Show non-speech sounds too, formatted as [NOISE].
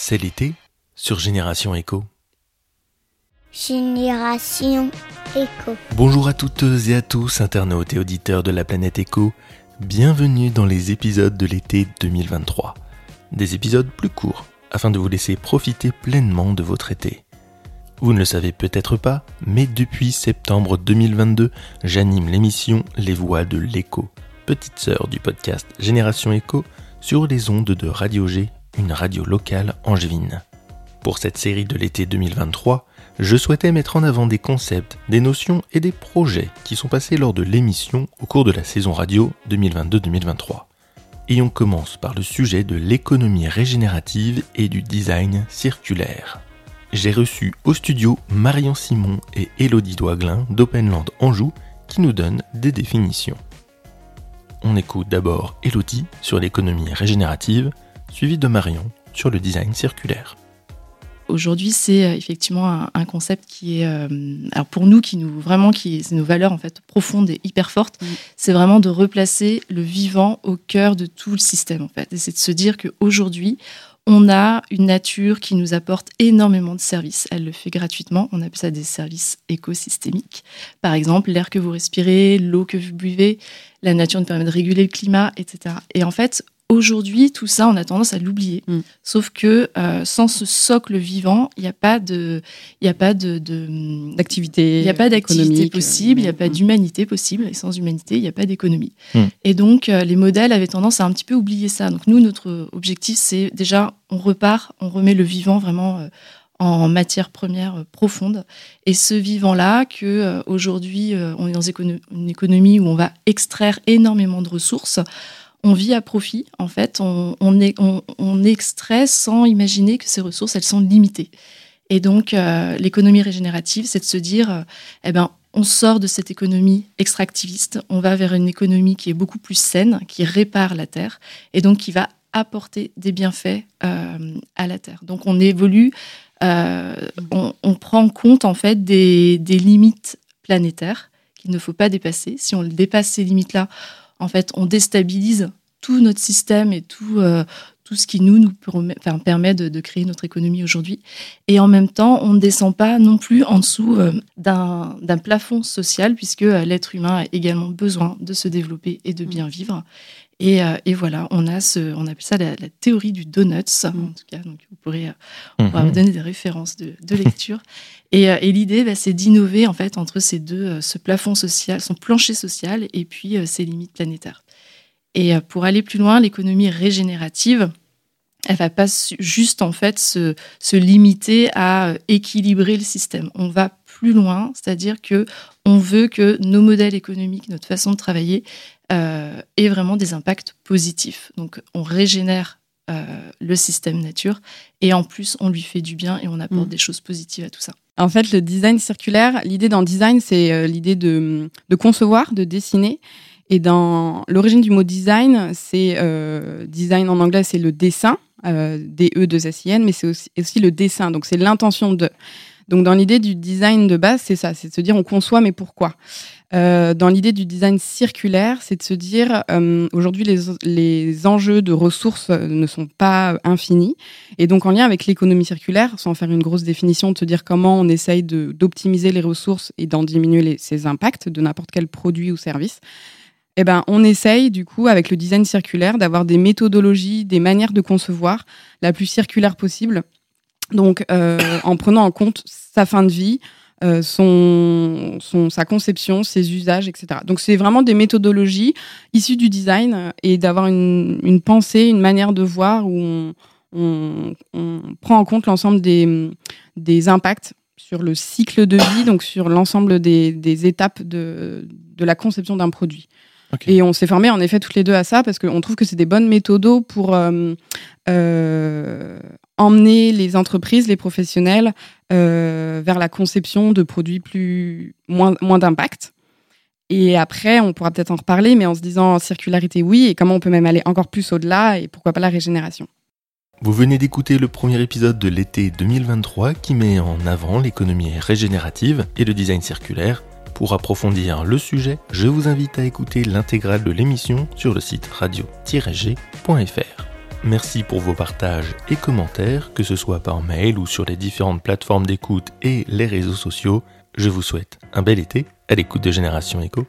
C'est l'été sur Génération Echo. Génération Echo. Bonjour à toutes et à tous, internautes et auditeurs de la planète Echo. Bienvenue dans les épisodes de l'été 2023. Des épisodes plus courts, afin de vous laisser profiter pleinement de votre été. Vous ne le savez peut-être pas, mais depuis septembre 2022, j'anime l'émission Les Voix de l'Echo, petite sœur du podcast Génération Echo, sur les ondes de Radio G, une radio locale angevine. Pour cette série de l'été 2023, je souhaitais mettre en avant des concepts, des notions et des projets qui sont passés lors de l'émission au cours de la saison radio 2022-2023. Et on commence par le sujet de l'économie régénérative et du design circulaire. J'ai reçu au studio Marion Simon et Elodie Douaglin d'Openland Anjou qui nous donnent des définitions. On écoute d'abord Elodie sur l'économie régénérative, suivi de Marion sur le design circulaire. Aujourd'hui, c'est euh, effectivement un, un, concept qui est, euh, alors pour nous, qui nous vraiment, qui c'est nos valeurs en fait profondes et hyper fortes. Mm. C'est vraiment de replacer le vivant au cœur de tout le système en fait. Et c'est de se dire qu'aujourd'hui, on a une nature qui nous apporte énormément de services. Elle le fait gratuitement. On appelle ça des services écosystémiques. Par exemple, l'air que vous respirez, l'eau que vous buvez, la nature nous permet de réguler le climat, etc. Et en fait, Aujourd'hui, tout ça, on a tendance à l'oublier. Mm. Sauf que euh, sans ce socle vivant, il n'y a pas de, il n'y a pas de, d'activité, il n'y a pas d'activité possible, il n'y a pas mm. d'humanité possible. Et sans humanité, il n'y a pas d'économie. Mm. Et donc, euh, les modèles avaient tendance à un petit peu oublier ça. Donc nous, notre objectif, c'est déjà, on repart, on remet le vivant vraiment. Euh, en matière première euh, profonde. Et ce vivant-là, que aujourd'hui, on est dans une économie où on va extraire énormément de ressources, on vit à profit. En fait, on, extrait sans imaginer que ces ressources, elles sont limitées. Et donc, euh, l'économie régénérative, c'est de se dire, euh, eh ben, on sort de cette économie extractiviste, on va vers une économie qui est beaucoup plus saine, qui répare la terre, et donc qui va apporter des bienfaits euh, à la terre. Donc, on évolue, on, prend en compte en fait des limites planétaires qu'il ne faut pas dépasser. Si on dépasse ces limites-là, en fait, on déstabilise tout notre système et tout, euh, tout ce qui nous, nous permet de, créer notre économie aujourd'hui. Et en même temps, on ne descend pas non plus en dessous euh, d'un plafond social, puisque euh, l'être humain a également besoin de se développer et de bien mmh. vivre. Et, et voilà, on a ce, on appelle ça la, théorie du donuts, en tout cas. Donc vous pourrez, on mmh. vous donner des références de, [LAUGHS] lecture. et, et l'idée, bah, c'est d'innover en fait entre ces deux, ce plafond social, son plancher social, et puis ses limites planétaires. Et euh, pour aller plus loin, l'économie régénérative, elle va pas juste en fait se, se, limiter à euh, équilibrer le système. On va plus loin, c'est-à-dire que on veut que nos modèles économiques, notre façon de travailler, euh, aient vraiment des impacts positifs. Donc on régénère euh, le système nature et en plus on lui fait du bien et on apporte mmh. des choses positives à tout ça. En fait, le design circulaire, l'idée dans design, c'est l'idée de, de concevoir, de dessiner et dans l'origine du mot design, c'est euh, design en anglais, c'est le dessin, euh, D-E-2-S-I-N, mais c'est aussi, aussi, le dessin. Donc c'est l'intention de. Donc dans l'idée du design de base, c'est ça, c'est de se dire on conçoit, mais pourquoi? Euh, Dans l'idée du design circulaire, c'est de se dire euh, aujourd'hui les, les enjeux de ressources ne sont pas infinis. Et donc en lien avec l'économie circulaire, sans faire une grosse définition, de se dire comment on essaye d'optimiser les ressources et d'en diminuer les, ces impacts de n'importe quel produit ou service eh ben, on essaye, du coup, avec le design circulaire, d'avoir des méthodologies, des manières de concevoir la plus circulaire possible. Donc, euh, [COUGHS] en prenant en compte sa fin de vie, euh, son, son, sa conception, ses usages, etc. Donc, c'est vraiment des méthodologies issues du design euh, et d'avoir une, une, pensée, une manière de voir où on, on, on prend en compte l'ensemble des, des impacts sur le cycle de vie, donc sur l'ensemble des, des étapes de, de la conception d'un produit. Et on s'est formé en effet toutes les deux à ça parce qu'on trouve que c'est des bonnes méthodes pour euh, euh, emmener les entreprises, les professionnels euh, vers la conception de produits plus moins, moins d'impact. Et après, on pourra peut-être en reparler, mais en se disant circularité, oui, et comment on peut même aller encore plus au-delà, et pourquoi pas la régénération. Vous venez d'écouter le premier épisode de l'été 2023 qui met en avant l'économie régénérative et le design circulaire pour approfondir le sujet, je vous invite à écouter l'intégrale de l'émission sur le site radio-g.fr. merci pour vos partages et commentaires, que ce soit par mail ou sur les différentes plateformes d'écoute et les réseaux sociaux. Je vous souhaite un bel été à l'écoute de Génération Echo.